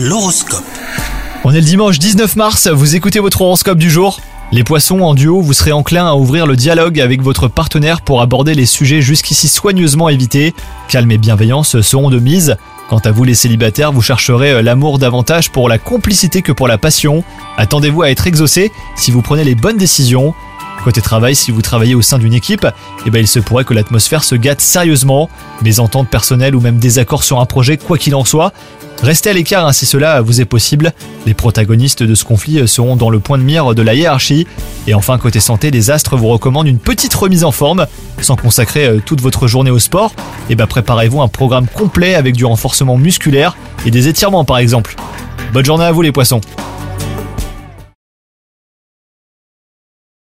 L'horoscope. On est le dimanche 19 mars, vous écoutez votre horoscope du jour? Les poissons, en duo, vous serez enclin à ouvrir le dialogue avec votre partenaire pour aborder les sujets jusqu'ici soigneusement évités. Calme et bienveillance seront de mise. Quant à vous les célibataires, vous chercherez l'amour davantage pour la complicité que pour la passion. Attendez-vous à être exaucé si vous prenez les bonnes décisions. Côté travail, si vous travaillez au sein d'une équipe, eh ben il se pourrait que l'atmosphère se gâte sérieusement. Mésententes personnelles ou même désaccords sur un projet, quoi qu'il en soit. Restez à l'écart hein, si cela vous est possible. Les protagonistes de ce conflit seront dans le point de mire de la hiérarchie. Et enfin, côté santé, les astres vous recommandent une petite remise en forme. Sans consacrer euh, toute votre journée au sport, et ben préparez-vous un programme complet avec du renforcement musculaire et des étirements par exemple. Bonne journée à vous les poissons